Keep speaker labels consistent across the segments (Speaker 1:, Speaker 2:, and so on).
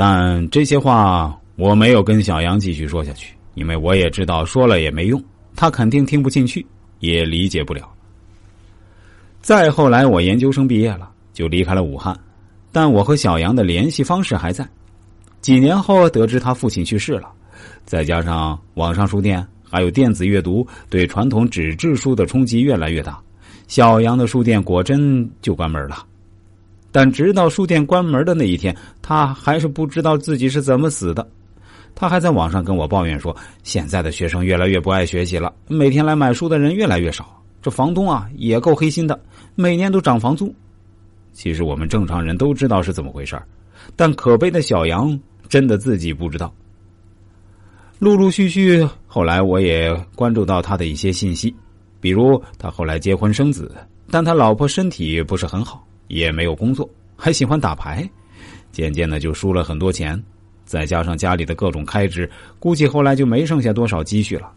Speaker 1: 但这些话我没有跟小杨继续说下去，因为我也知道说了也没用，他肯定听不进去，也理解不了。再后来，我研究生毕业了，就离开了武汉，但我和小杨的联系方式还在。几年后，得知他父亲去世了，再加上网上书店还有电子阅读对传统纸质书的冲击越来越大，小杨的书店果真就关门了。但直到书店关门的那一天，他还是不知道自己是怎么死的。他还在网上跟我抱怨说：“现在的学生越来越不爱学习了，每天来买书的人越来越少，这房东啊也够黑心的，每年都涨房租。”其实我们正常人都知道是怎么回事但可悲的小杨。真的自己不知道。陆陆续续，后来我也关注到他的一些信息，比如他后来结婚生子，但他老婆身体不是很好，也没有工作，还喜欢打牌，渐渐的就输了很多钱，再加上家里的各种开支，估计后来就没剩下多少积蓄了。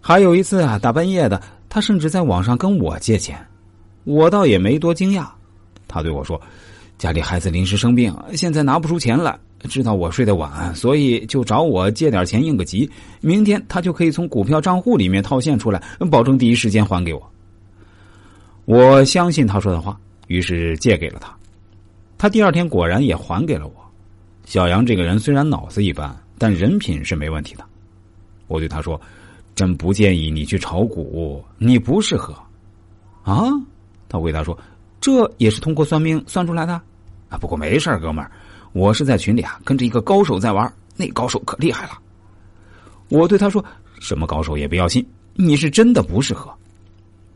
Speaker 1: 还有一次啊，大半夜的，他甚至在网上跟我借钱，我倒也没多惊讶，他对我说：“家里孩子临时生病，现在拿不出钱来。”知道我睡得晚，所以就找我借点钱应个急。明天他就可以从股票账户里面套现出来，保证第一时间还给我。我相信他说的话，于是借给了他。他第二天果然也还给了我。小杨这个人虽然脑子一般，但人品是没问题的。我对他说：“真不建议你去炒股，你不适合。”啊？他回答说：“这也是通过算命算出来的？啊，不过没事哥们儿。”我是在群里啊，跟着一个高手在玩，那高手可厉害了。我对他说：“什么高手也不要信，你是真的不适合。”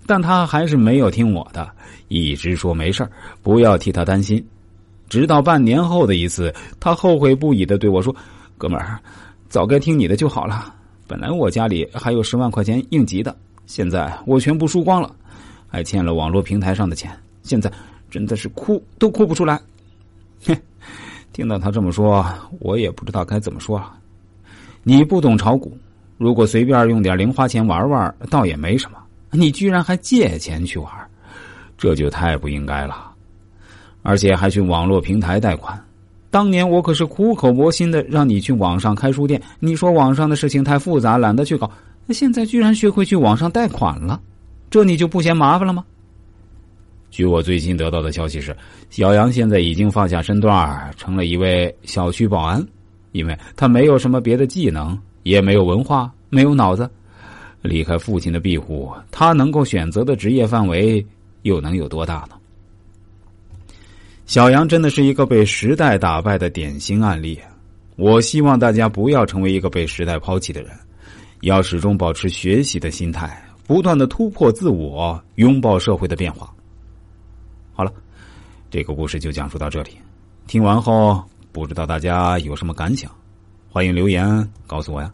Speaker 1: 但他还是没有听我的，一直说没事不要替他担心。直到半年后的一次，他后悔不已的对我说：“哥们儿，早该听你的就好了。本来我家里还有十万块钱应急的，现在我全部输光了，还欠了网络平台上的钱，现在真的是哭都哭不出来。”哼。听到他这么说，我也不知道该怎么说了。你不懂炒股，如果随便用点零花钱玩玩，倒也没什么。你居然还借钱去玩，这就太不应该了。而且还去网络平台贷款。当年我可是苦口婆心的让你去网上开书店，你说网上的事情太复杂，懒得去搞。现在居然学会去网上贷款了，这你就不嫌麻烦了吗？据我最新得到的消息是，小杨现在已经放下身段，成了一位小区保安。因为他没有什么别的技能，也没有文化，没有脑子。离开父亲的庇护，他能够选择的职业范围又能有多大呢？小杨真的是一个被时代打败的典型案例。我希望大家不要成为一个被时代抛弃的人，要始终保持学习的心态，不断的突破自我，拥抱社会的变化。好了，这个故事就讲述到这里。听完后，不知道大家有什么感想，欢迎留言告诉我呀。